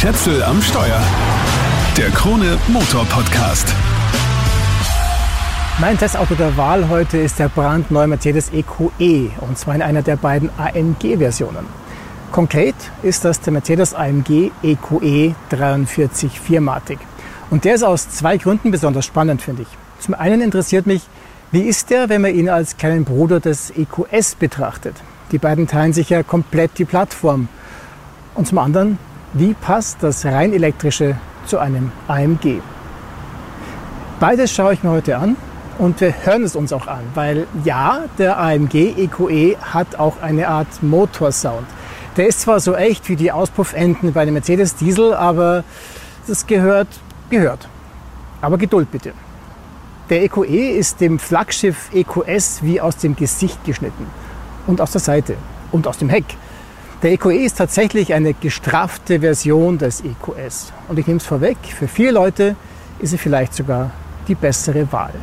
Schätzel am Steuer. Der Krone Motor Podcast. Mein Testauto der Wahl heute ist der brandneue Mercedes EQE und zwar in einer der beiden AMG-Versionen. Konkret ist das der Mercedes AMG EQE 43 viermatig. Und der ist aus zwei Gründen besonders spannend, finde ich. Zum einen interessiert mich, wie ist der, wenn man ihn als kleinen Bruder des EQS betrachtet? Die beiden teilen sich ja komplett die Plattform. Und zum anderen, wie passt das rein elektrische zu einem AMG? Beides schaue ich mir heute an und wir hören es uns auch an, weil ja, der AMG EQE hat auch eine Art Motorsound. Der ist zwar so echt wie die Auspuffenden bei einem Mercedes Diesel, aber das gehört, gehört. Aber Geduld bitte. Der EQE e ist dem Flaggschiff EQS wie aus dem Gesicht geschnitten und aus der Seite und aus dem Heck. Der EQE ist tatsächlich eine gestraffte Version des EQS. Und ich nehme es vorweg, für viele Leute ist er vielleicht sogar die bessere Wahl.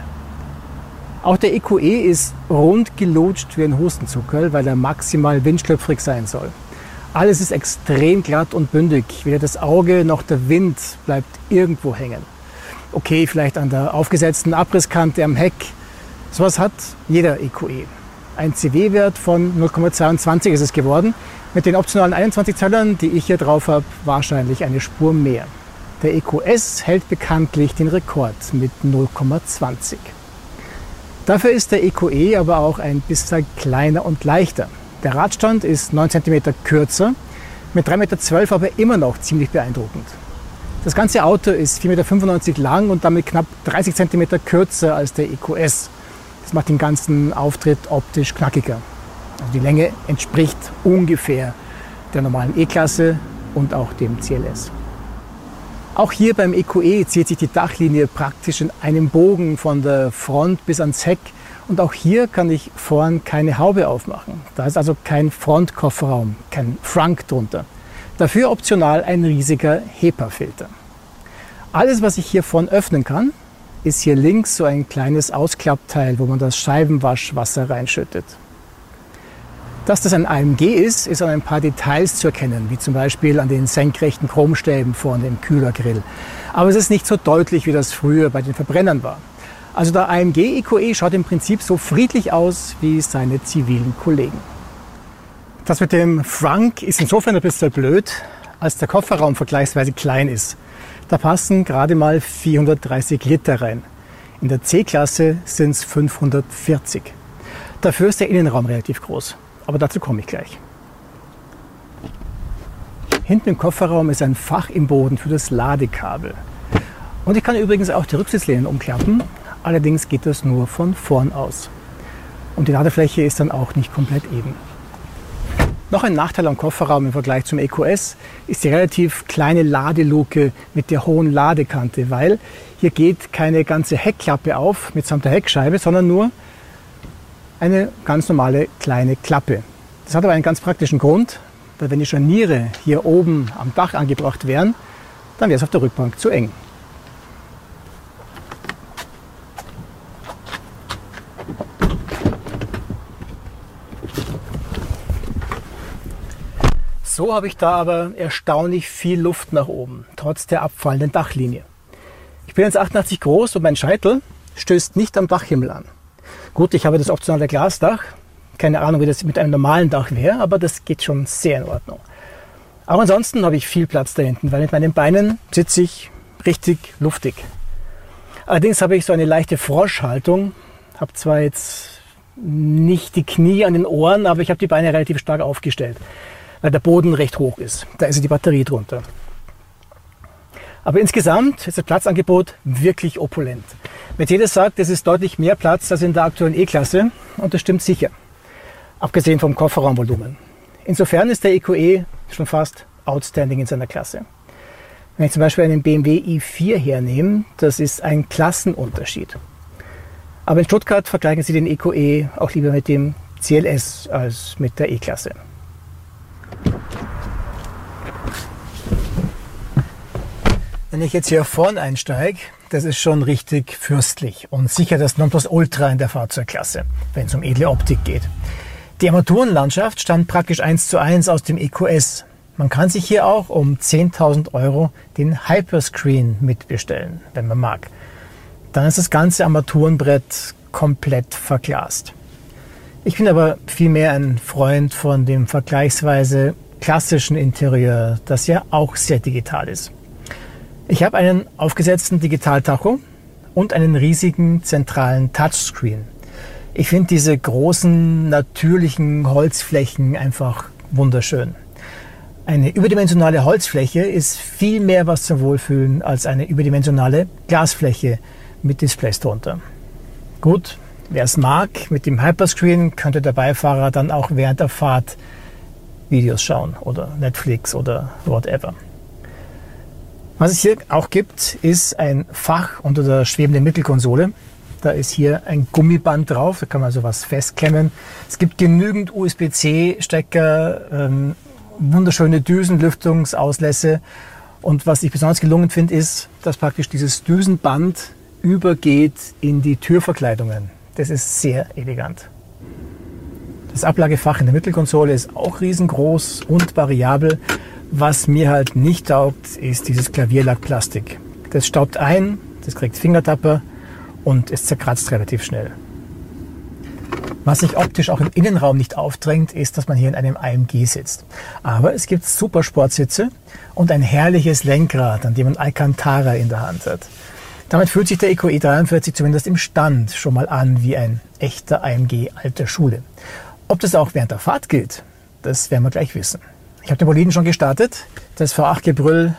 Auch der EQE ist rund gelutscht wie ein Hustenzuckerl, weil er maximal windschlüpfrig sein soll. Alles ist extrem glatt und bündig. Weder das Auge noch der Wind bleibt irgendwo hängen. Okay, vielleicht an der aufgesetzten Abrisskante am Heck. Sowas hat jeder EQE. Ein CW-Wert von 0,22 ist es geworden. Mit den optionalen 21 Zöllern, die ich hier drauf habe, wahrscheinlich eine Spur mehr. Der EQS hält bekanntlich den Rekord mit 0,20. Dafür ist der EQE e aber auch ein bisschen kleiner und leichter. Der Radstand ist 9 cm kürzer, mit 3,12 Meter aber immer noch ziemlich beeindruckend. Das ganze Auto ist 4,95 Meter lang und damit knapp 30 cm kürzer als der EQS. Das macht den ganzen Auftritt optisch knackiger. Also die Länge entspricht ungefähr der normalen E-Klasse und auch dem CLS. Auch hier beim EQE e zieht sich die Dachlinie praktisch in einem Bogen von der Front bis ans Heck. Und auch hier kann ich vorn keine Haube aufmachen. Da ist also kein Frontkofferraum, kein Frunk drunter. Dafür optional ein riesiger HEPA-Filter. Alles, was ich hier vorn öffnen kann, ist hier links so ein kleines Ausklappteil, wo man das Scheibenwaschwasser reinschüttet. Dass das ein AMG ist, ist an ein paar Details zu erkennen, wie zum Beispiel an den senkrechten Chromstäben vorne im Kühlergrill. Aber es ist nicht so deutlich, wie das früher bei den Verbrennern war. Also der AMG EQE schaut im Prinzip so friedlich aus wie seine zivilen Kollegen. Das mit dem Frank ist insofern ein bisschen blöd, als der Kofferraum vergleichsweise klein ist. Da passen gerade mal 430 Liter rein. In der C-Klasse sind es 540. Dafür ist der Innenraum relativ groß. Aber dazu komme ich gleich. Hinten im Kofferraum ist ein Fach im Boden für das Ladekabel. Und ich kann übrigens auch die Rücksitzlehnen umklappen. Allerdings geht das nur von vorn aus. Und die Ladefläche ist dann auch nicht komplett eben. Noch ein Nachteil am Kofferraum im Vergleich zum EQS ist die relativ kleine Ladeluke mit der hohen Ladekante, weil hier geht keine ganze Heckklappe auf mitsamt der Heckscheibe, sondern nur eine ganz normale kleine Klappe. Das hat aber einen ganz praktischen Grund, weil wenn die Scharniere hier oben am Dach angebracht wären, dann wäre es auf der Rückbank zu eng. So habe ich da aber erstaunlich viel Luft nach oben, trotz der abfallenden Dachlinie. Ich bin jetzt 88 groß und mein Scheitel stößt nicht am Dachhimmel an. Gut, ich habe das optionale Glasdach. Keine Ahnung, wie das mit einem normalen Dach wäre, aber das geht schon sehr in Ordnung. Aber ansonsten habe ich viel Platz da hinten, weil mit meinen Beinen sitze ich richtig luftig. Allerdings habe ich so eine leichte Froschhaltung. Habe zwar jetzt nicht die Knie an den Ohren, aber ich habe die Beine relativ stark aufgestellt weil der Boden recht hoch ist. Da ist die Batterie drunter. Aber insgesamt ist das Platzangebot wirklich opulent. Mercedes sagt, es ist deutlich mehr Platz als in der aktuellen E-Klasse und das stimmt sicher. Abgesehen vom Kofferraumvolumen. Insofern ist der EQE e schon fast outstanding in seiner Klasse. Wenn ich zum Beispiel einen BMW i4 hernehme, das ist ein Klassenunterschied. Aber in Stuttgart vergleichen Sie den EQE e auch lieber mit dem CLS als mit der E-Klasse. Wenn ich jetzt hier vorne einsteige, das ist schon richtig fürstlich und sicher das Nonplusultra in der Fahrzeugklasse, wenn es um edle Optik geht. Die Armaturenlandschaft stammt praktisch eins zu eins aus dem EQS. Man kann sich hier auch um 10.000 Euro den Hyperscreen mitbestellen, wenn man mag. Dann ist das ganze Armaturenbrett komplett verglast. Ich bin aber vielmehr ein Freund von dem vergleichsweise klassischen Interieur, das ja auch sehr digital ist. Ich habe einen aufgesetzten Digitaltacho und einen riesigen zentralen Touchscreen. Ich finde diese großen natürlichen Holzflächen einfach wunderschön. Eine überdimensionale Holzfläche ist viel mehr was zum Wohlfühlen als eine überdimensionale Glasfläche mit Displays drunter. Gut, wer es mag, mit dem Hyperscreen könnte der Beifahrer dann auch während der Fahrt Videos schauen oder Netflix oder whatever. Was es hier auch gibt, ist ein Fach unter der schwebenden Mittelkonsole. Da ist hier ein Gummiband drauf, da kann man sowas festklemmen. Es gibt genügend USB-C-Stecker, ähm, wunderschöne Düsenlüftungsauslässe. Und was ich besonders gelungen finde, ist, dass praktisch dieses Düsenband übergeht in die Türverkleidungen. Das ist sehr elegant. Das Ablagefach in der Mittelkonsole ist auch riesengroß und variabel. Was mir halt nicht taugt, ist dieses Klavierlackplastik. Das staubt ein, das kriegt Fingertapper und es zerkratzt relativ schnell. Was sich optisch auch im Innenraum nicht aufdrängt, ist, dass man hier in einem AMG sitzt. Aber es gibt super Sportsitze und ein herrliches Lenkrad, an dem man Alcantara in der Hand hat. Damit fühlt sich der EQE 43 zumindest im Stand schon mal an wie ein echter AMG alter Schule. Ob das auch während der Fahrt gilt, das werden wir gleich wissen. Ich habe den Boliden schon gestartet. Das V8-Gebrüll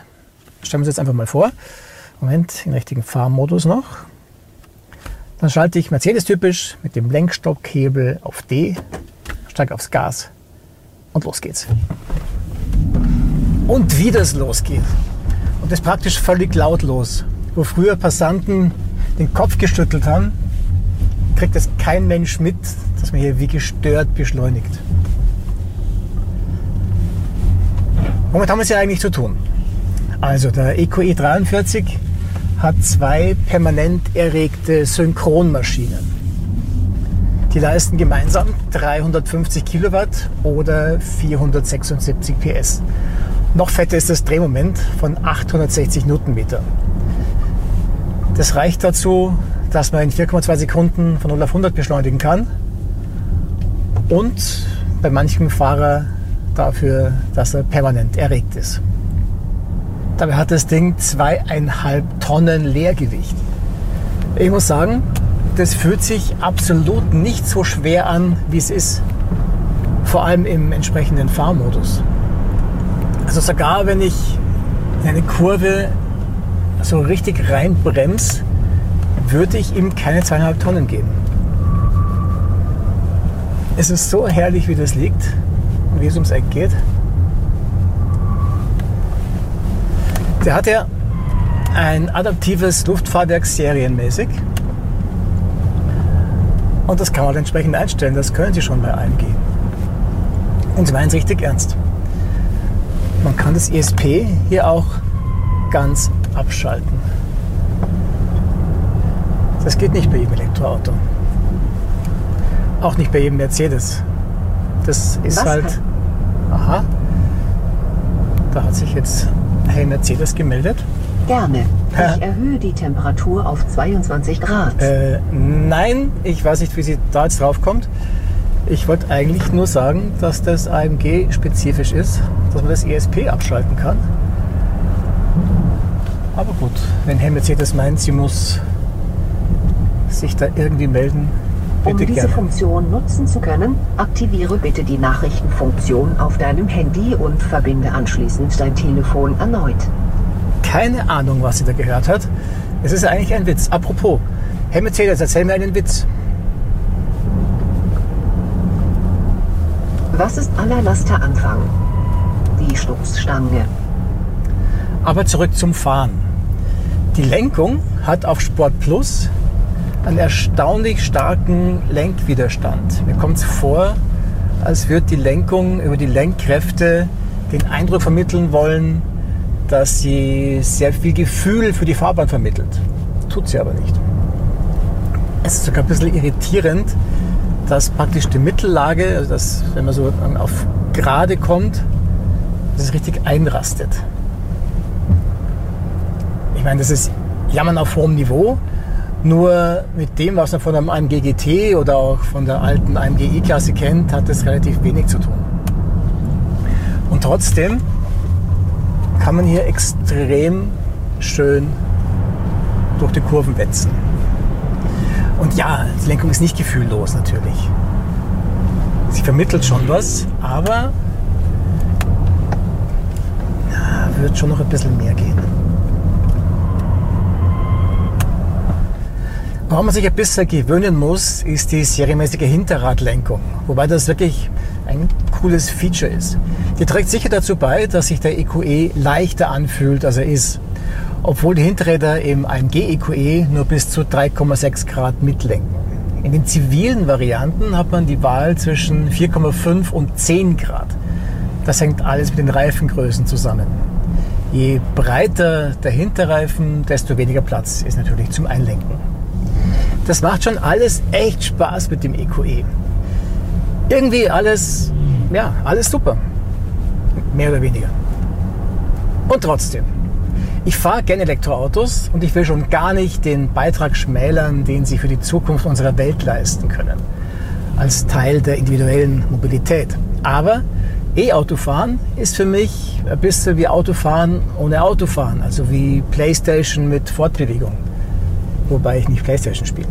stellen wir uns jetzt einfach mal vor. Moment, im richtigen Fahrmodus noch. Dann schalte ich Mercedes-typisch mit dem Lenkstockhebel auf D, steige aufs Gas und los geht's. Und wie das losgeht. Und das praktisch völlig lautlos. Wo früher Passanten den Kopf geschüttelt haben, kriegt das kein Mensch mit, dass man hier wie gestört beschleunigt. Womit haben wir es ja eigentlich zu tun? Also der EQE 43 hat zwei permanent erregte Synchronmaschinen. Die leisten gemeinsam 350 Kilowatt oder 476 PS. Noch fetter ist das Drehmoment von 860 Newtonmeter. Das reicht dazu, dass man in 4,2 Sekunden von 0 auf 100 beschleunigen kann und bei manchem Fahrer dafür, dass er permanent erregt ist. Dabei hat das Ding zweieinhalb Tonnen Leergewicht. Ich muss sagen, das fühlt sich absolut nicht so schwer an, wie es ist. Vor allem im entsprechenden Fahrmodus. Also sogar wenn ich in eine Kurve so richtig reinbremse, würde ich ihm keine zweieinhalb Tonnen geben. Es ist so herrlich, wie das liegt und wie es ums Eck geht. Der hat ja ein adaptives Luftfahrwerk serienmäßig. Und das kann man entsprechend einstellen. Das können Sie schon bei AMG. Und Sie meinen es richtig ernst. Man kann das ESP hier auch ganz abschalten. Das geht nicht bei jedem Elektroauto. Auch nicht bei jedem Mercedes. Das ist Was? halt. Aha. Da hat sich jetzt Hey Mercedes gemeldet. Gerne. Ich erhöhe die Temperatur auf 22 Grad. Äh, nein, ich weiß nicht, wie sie da jetzt drauf kommt. Ich wollte eigentlich nur sagen, dass das AMG spezifisch ist, dass man das ESP abschalten kann. Aber gut, wenn Herr Mercedes meint, sie muss sich da irgendwie melden, um diese gerne. Funktion nutzen zu können, aktiviere bitte die Nachrichtenfunktion auf deinem Handy und verbinde anschließend dein Telefon erneut. Keine Ahnung, was sie da gehört hat. Es ist eigentlich ein Witz. Apropos, Herr Mercedes, erzähl mir einen Witz. Was ist allerlaster Anfang? Die Stoßstange. Aber zurück zum Fahren. Die Lenkung hat auf Sport Plus einen erstaunlich starken Lenkwiderstand. Mir kommt es vor, als würde die Lenkung über die Lenkkräfte den Eindruck vermitteln wollen, dass sie sehr viel Gefühl für die Fahrbahn vermittelt. Tut sie aber nicht. Es ist sogar ein bisschen irritierend, dass praktisch die Mittellage, also dass, wenn man so auf gerade kommt, dass es richtig einrastet. Meine, das ist Jammern auf hohem Niveau. Nur mit dem, was man von einem AMG GT oder auch von der alten AMG E-Klasse kennt, hat das relativ wenig zu tun. Und trotzdem kann man hier extrem schön durch die Kurven wetzen. Und ja, die Lenkung ist nicht gefühllos natürlich. Sie vermittelt schon was, aber ja, wird schon noch ein bisschen mehr gehen. Woran man sich ein bisschen gewöhnen muss, ist die serienmäßige Hinterradlenkung. Wobei das wirklich ein cooles Feature ist. Die trägt sicher dazu bei, dass sich der EQE e leichter anfühlt, als er ist. Obwohl die Hinterräder im AMG EQE nur bis zu 3,6 Grad mitlenken. In den zivilen Varianten hat man die Wahl zwischen 4,5 und 10 Grad. Das hängt alles mit den Reifengrößen zusammen. Je breiter der Hinterreifen, desto weniger Platz ist natürlich zum Einlenken. Das macht schon alles echt Spaß mit dem EQE. E. Irgendwie alles, ja, alles super. Mehr oder weniger. Und trotzdem, ich fahre gerne Elektroautos und ich will schon gar nicht den Beitrag schmälern, den sie für die Zukunft unserer Welt leisten können. Als Teil der individuellen Mobilität. Aber E-Autofahren ist für mich ein bisschen wie Autofahren ohne Autofahren. Also wie Playstation mit Fortbewegung. Wobei ich nicht Playstation spiele.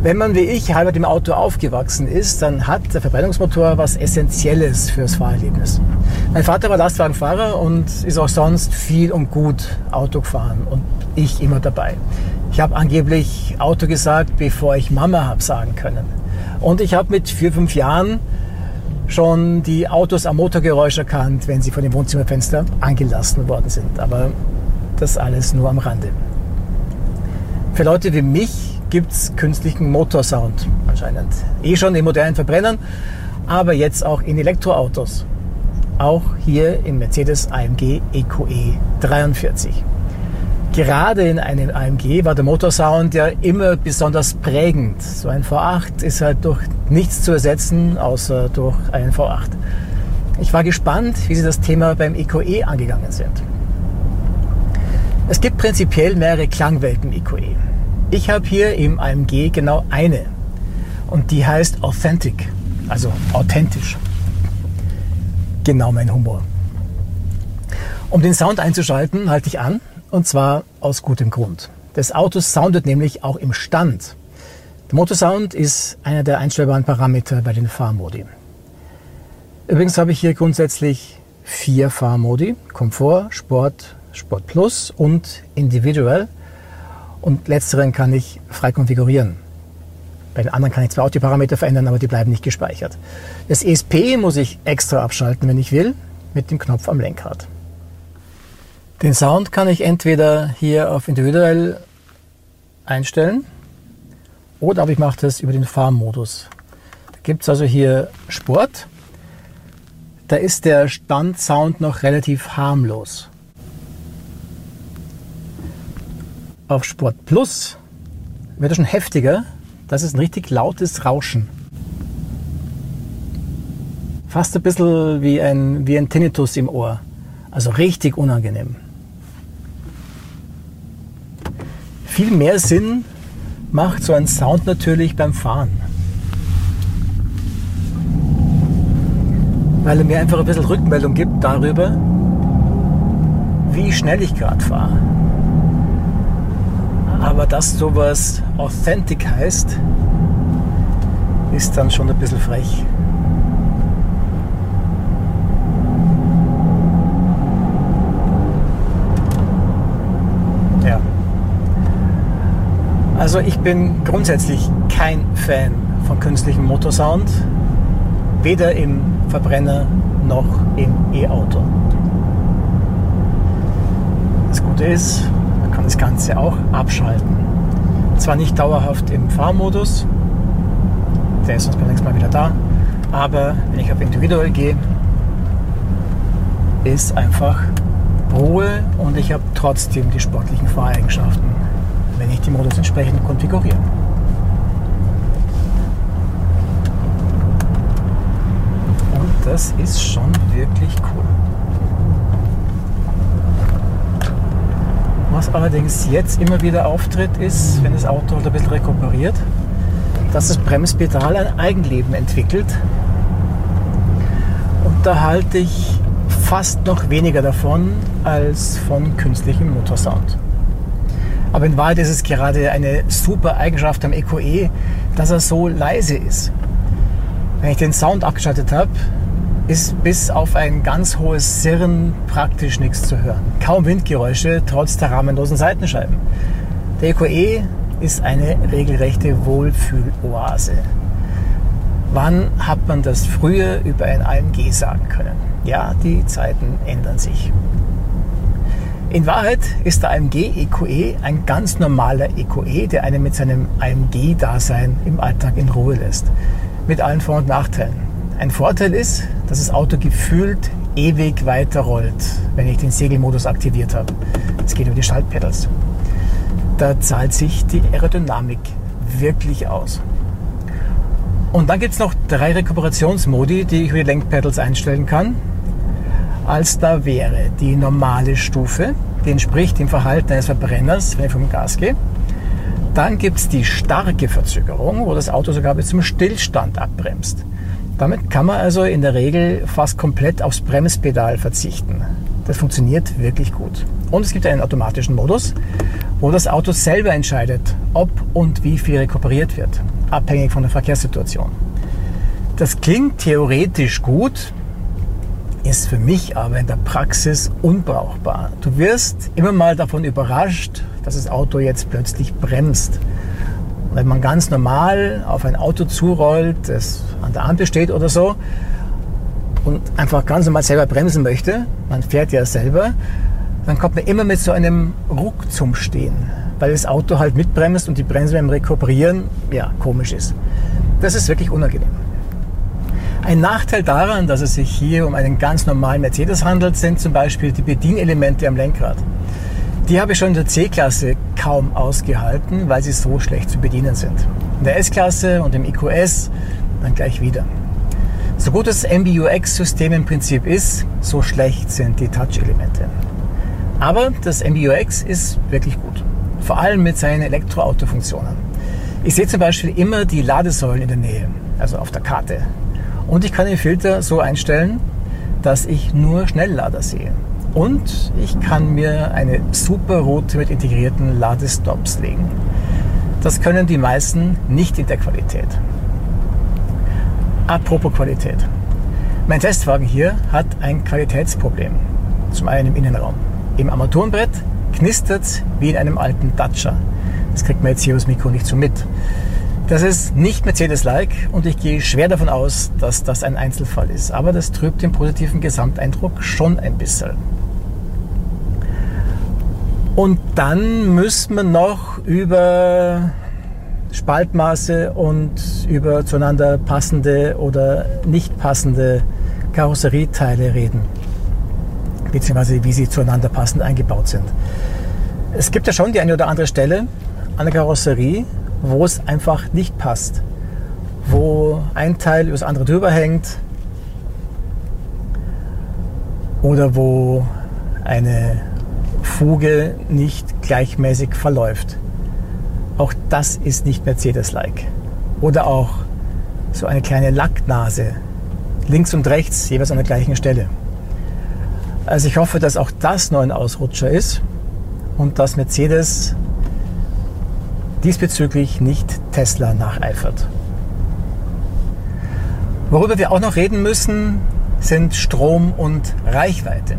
Wenn man wie ich halb dem Auto aufgewachsen ist, dann hat der Verbrennungsmotor was Essentielles fürs Fahrerlebnis. Mein Vater war Lastwagenfahrer und ist auch sonst viel und gut Auto gefahren und ich immer dabei. Ich habe angeblich Auto gesagt, bevor ich Mama habe sagen können. Und ich habe mit vier, fünf Jahren schon die Autos am Motorgeräusch erkannt, wenn sie von dem Wohnzimmerfenster angelassen worden sind. Aber das alles nur am Rande. Für Leute wie mich gibt es künstlichen Motorsound anscheinend. Eh schon in modernen Verbrennern, aber jetzt auch in Elektroautos. Auch hier im Mercedes AMG EQE 43. Gerade in einem AMG war der Motorsound ja immer besonders prägend. So ein V8 ist halt durch nichts zu ersetzen, außer durch einen V8. Ich war gespannt, wie sie das Thema beim EQE e angegangen sind. Es gibt prinzipiell mehrere Klangwelten EQE. Ich habe hier im AMG genau eine. Und die heißt Authentic, also authentisch. Genau mein Humor. Um den Sound einzuschalten, halte ich an. Und zwar aus gutem Grund. Das Auto soundet nämlich auch im Stand. Der Motorsound ist einer der einstellbaren Parameter bei den Fahrmodi. Übrigens habe ich hier grundsätzlich vier Fahrmodi. Komfort, Sport, Sport Plus und Individual. Und letzteren kann ich frei konfigurieren. Bei den anderen kann ich zwar auch die Parameter verändern, aber die bleiben nicht gespeichert. Das ESP muss ich extra abschalten, wenn ich will, mit dem Knopf am Lenkrad. Den Sound kann ich entweder hier auf individuell einstellen oder aber ich mache das über den Fahrmodus. Da gibt es also hier Sport. Da ist der Standsound noch relativ harmlos. Auf Sport Plus wird er schon heftiger. Das ist ein richtig lautes Rauschen. Fast ein bisschen wie ein, wie ein Tinnitus im Ohr. Also richtig unangenehm. Viel mehr Sinn macht so ein Sound natürlich beim Fahren. Weil er mir einfach ein bisschen Rückmeldung gibt darüber, wie schnell ich gerade fahre. Aber dass sowas authentic heißt, ist dann schon ein bisschen frech. Ja. Also ich bin grundsätzlich kein Fan von künstlichem Motorsound, weder im Verbrenner noch im E-Auto. Das Gute ist, das Ganze auch abschalten. Zwar nicht dauerhaft im Fahrmodus, der ist uns beim nächsten Mal wieder da, aber wenn ich auf Individual gehe, ist einfach Ruhe und ich habe trotzdem die sportlichen Fahreigenschaften, wenn ich die Modus entsprechend konfiguriere. Und das ist schon wirklich cool. Was allerdings jetzt immer wieder auftritt, ist, wenn das Auto halt ein bisschen rekuperiert, dass das Bremspedal ein Eigenleben entwickelt. Und da halte ich fast noch weniger davon als von künstlichem Motorsound. Aber in Wahrheit ist es gerade eine super Eigenschaft am EQE, dass er so leise ist. Wenn ich den Sound abgeschaltet habe, ist bis auf ein ganz hohes Sirren praktisch nichts zu hören. Kaum Windgeräusche, trotz der rahmenlosen Seitenscheiben. Der EQE ist eine regelrechte Wohlfühloase. Wann hat man das früher über ein AMG sagen können? Ja, die Zeiten ändern sich. In Wahrheit ist der AMG EQE ein ganz normaler EQE, der einen mit seinem AMG-Dasein im Alltag in Ruhe lässt. Mit allen Vor- und Nachteilen. Ein Vorteil ist, dass das Auto gefühlt ewig weiter rollt, wenn ich den Segelmodus aktiviert habe. Es geht über die Schaltpedals. Da zahlt sich die Aerodynamik wirklich aus. Und dann gibt es noch drei Rekuperationsmodi, die ich über die Lenkpedals einstellen kann. Als da wäre die normale Stufe, die entspricht dem Verhalten eines Verbrenners, wenn ich vom Gas gehe. Dann gibt es die starke Verzögerung, wo das Auto sogar bis zum Stillstand abbremst. Damit kann man also in der Regel fast komplett aufs Bremspedal verzichten. Das funktioniert wirklich gut. Und es gibt einen automatischen Modus, wo das Auto selber entscheidet, ob und wie viel rekuperiert wird, abhängig von der Verkehrssituation. Das klingt theoretisch gut, ist für mich aber in der Praxis unbrauchbar. Du wirst immer mal davon überrascht, dass das Auto jetzt plötzlich bremst. Wenn man ganz normal auf ein Auto zurollt, das an der Ampel steht oder so, und einfach ganz normal selber bremsen möchte, man fährt ja selber, dann kommt man immer mit so einem Ruck zum Stehen, weil das Auto halt mitbremst und die Bremse beim Rekuperieren, ja, komisch ist. Das ist wirklich unangenehm. Ein Nachteil daran, dass es sich hier um einen ganz normalen Mercedes handelt, sind zum Beispiel die Bedienelemente am Lenkrad. Die habe ich schon in der C-Klasse kaum ausgehalten, weil sie so schlecht zu bedienen sind. In der S-Klasse und im EQS dann gleich wieder. So gut das MBUX-System im Prinzip ist, so schlecht sind die Touch-Elemente. Aber das MBUX ist wirklich gut. Vor allem mit seinen Elektroauto-Funktionen. Ich sehe zum Beispiel immer die Ladesäulen in der Nähe, also auf der Karte. Und ich kann den Filter so einstellen, dass ich nur Schnelllader sehe. Und ich kann mir eine super Route mit integrierten Ladestops legen. Das können die meisten nicht in der Qualität. Apropos Qualität. Mein Testwagen hier hat ein Qualitätsproblem. Zum einen im Innenraum. Im Armaturenbrett knistert es wie in einem alten Dacia. Das kriegt man jetzt hier aus Mikro nicht so mit. Das ist nicht Mercedes-like und ich gehe schwer davon aus, dass das ein Einzelfall ist. Aber das trübt den positiven Gesamteindruck schon ein bisschen. Und dann müssen wir noch über Spaltmaße und über zueinander passende oder nicht passende Karosserieteile reden. Beziehungsweise wie sie zueinander passend eingebaut sind. Es gibt ja schon die eine oder andere Stelle an der Karosserie, wo es einfach nicht passt. Wo ein Teil über das andere drüber hängt oder wo eine Fuge nicht gleichmäßig verläuft. Auch das ist nicht Mercedes-like. Oder auch so eine kleine Lacknase, links und rechts, jeweils an der gleichen Stelle. Also ich hoffe, dass auch das noch ein Ausrutscher ist und dass Mercedes diesbezüglich nicht Tesla nacheifert. Worüber wir auch noch reden müssen, sind Strom und Reichweite.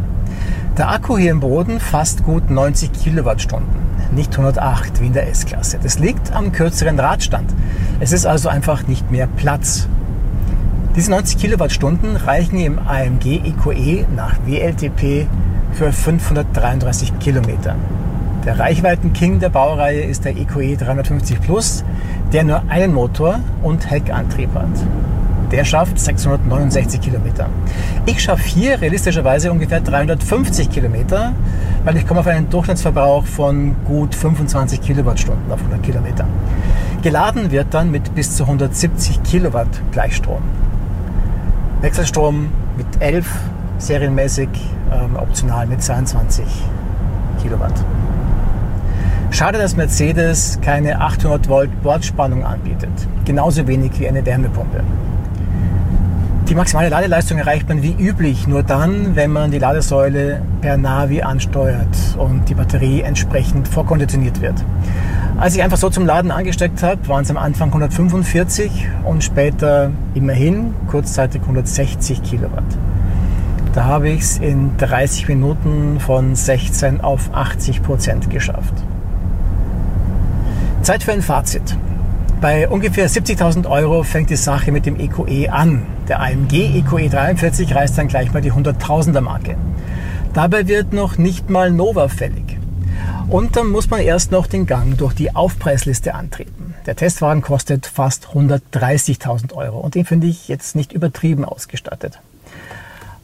Der Akku hier im Boden fasst gut 90 Kilowattstunden, nicht 108 wie in der S-Klasse. Das liegt am kürzeren Radstand. Es ist also einfach nicht mehr Platz. Diese 90 Kilowattstunden reichen im AMG EQE e nach WLTP für 533 Kilometer. Der Reichweiten-King der Baureihe ist der EQE 350 Plus, der nur einen Motor und Heckantrieb hat. Der schafft 669 Kilometer. Ich schaffe hier realistischerweise ungefähr 350 Kilometer, weil ich komme auf einen Durchschnittsverbrauch von gut 25 Kilowattstunden auf 100 Kilometer. Geladen wird dann mit bis zu 170 Kilowatt Gleichstrom. Wechselstrom mit 11 serienmäßig, ähm, optional mit 22 Kilowatt. Schade, dass Mercedes keine 800 Volt Bordspannung anbietet. Genauso wenig wie eine Wärmepumpe. Die maximale Ladeleistung erreicht man wie üblich nur dann, wenn man die Ladesäule per Navi ansteuert und die Batterie entsprechend vorkonditioniert wird. Als ich einfach so zum Laden angesteckt habe, waren es am Anfang 145 und später immerhin kurzzeitig 160 Kilowatt. Da habe ich es in 30 Minuten von 16 auf 80 Prozent geschafft. Zeit für ein Fazit. Bei ungefähr 70.000 Euro fängt die Sache mit dem EQE e an. Der AMG EQE 43 reißt dann gleich mal die 100.000er Marke. Dabei wird noch nicht mal Nova fällig. Und dann muss man erst noch den Gang durch die Aufpreisliste antreten. Der Testwagen kostet fast 130.000 Euro und den finde ich jetzt nicht übertrieben ausgestattet.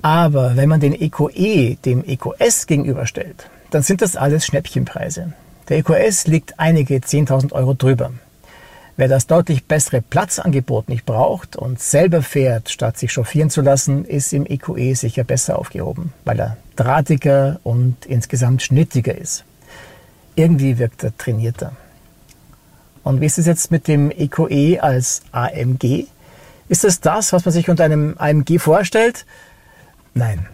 Aber wenn man den EQE e dem EQS gegenüberstellt, dann sind das alles Schnäppchenpreise. Der EQS liegt einige 10.000 Euro drüber. Wer das deutlich bessere Platzangebot nicht braucht und selber fährt, statt sich chauffieren zu lassen, ist im EQE e sicher besser aufgehoben, weil er drahtiger und insgesamt schnittiger ist. Irgendwie wirkt er trainierter. Und wie ist es jetzt mit dem EQE e als AMG? Ist es das, was man sich unter einem AMG vorstellt? Nein,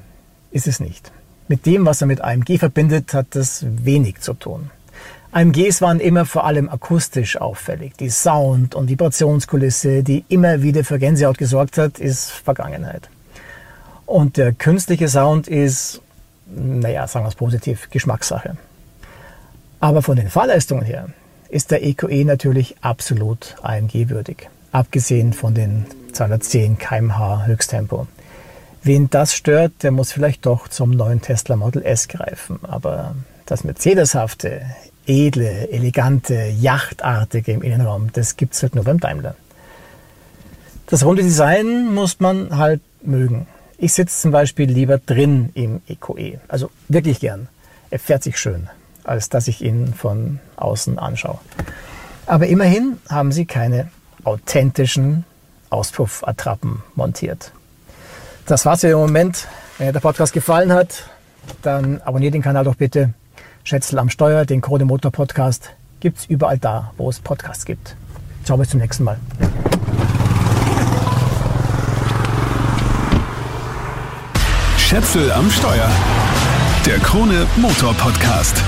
ist es nicht. Mit dem, was er mit AMG verbindet, hat das wenig zu tun. AMGs waren immer vor allem akustisch auffällig. Die Sound- und Vibrationskulisse, die immer wieder für Gänsehaut gesorgt hat, ist Vergangenheit. Und der künstliche Sound ist, naja, sagen wir es positiv, Geschmackssache. Aber von den Fahrleistungen her ist der EQE e natürlich absolut AMG-würdig. Abgesehen von den 210 kmh Höchsttempo. Wen das stört, der muss vielleicht doch zum neuen Tesla Model S greifen. Aber das Mercedeshafte edle, elegante, yachtartige im Innenraum, das gibt es halt nur beim Daimler. Das runde Design muss man halt mögen. Ich sitze zum Beispiel lieber drin im EQE, e. also wirklich gern. Er fährt sich schön, als dass ich ihn von außen anschaue. Aber immerhin haben sie keine authentischen Auspuffattrappen montiert. Das war's für den Moment. Wenn dir der Podcast gefallen hat, dann abonniert den Kanal doch bitte Schätzel am Steuer, den Krone Motor Podcast, gibt es überall da, wo es Podcasts gibt. Ciao, bis zum nächsten Mal. Schätzel am Steuer. Der Krone Motor Podcast.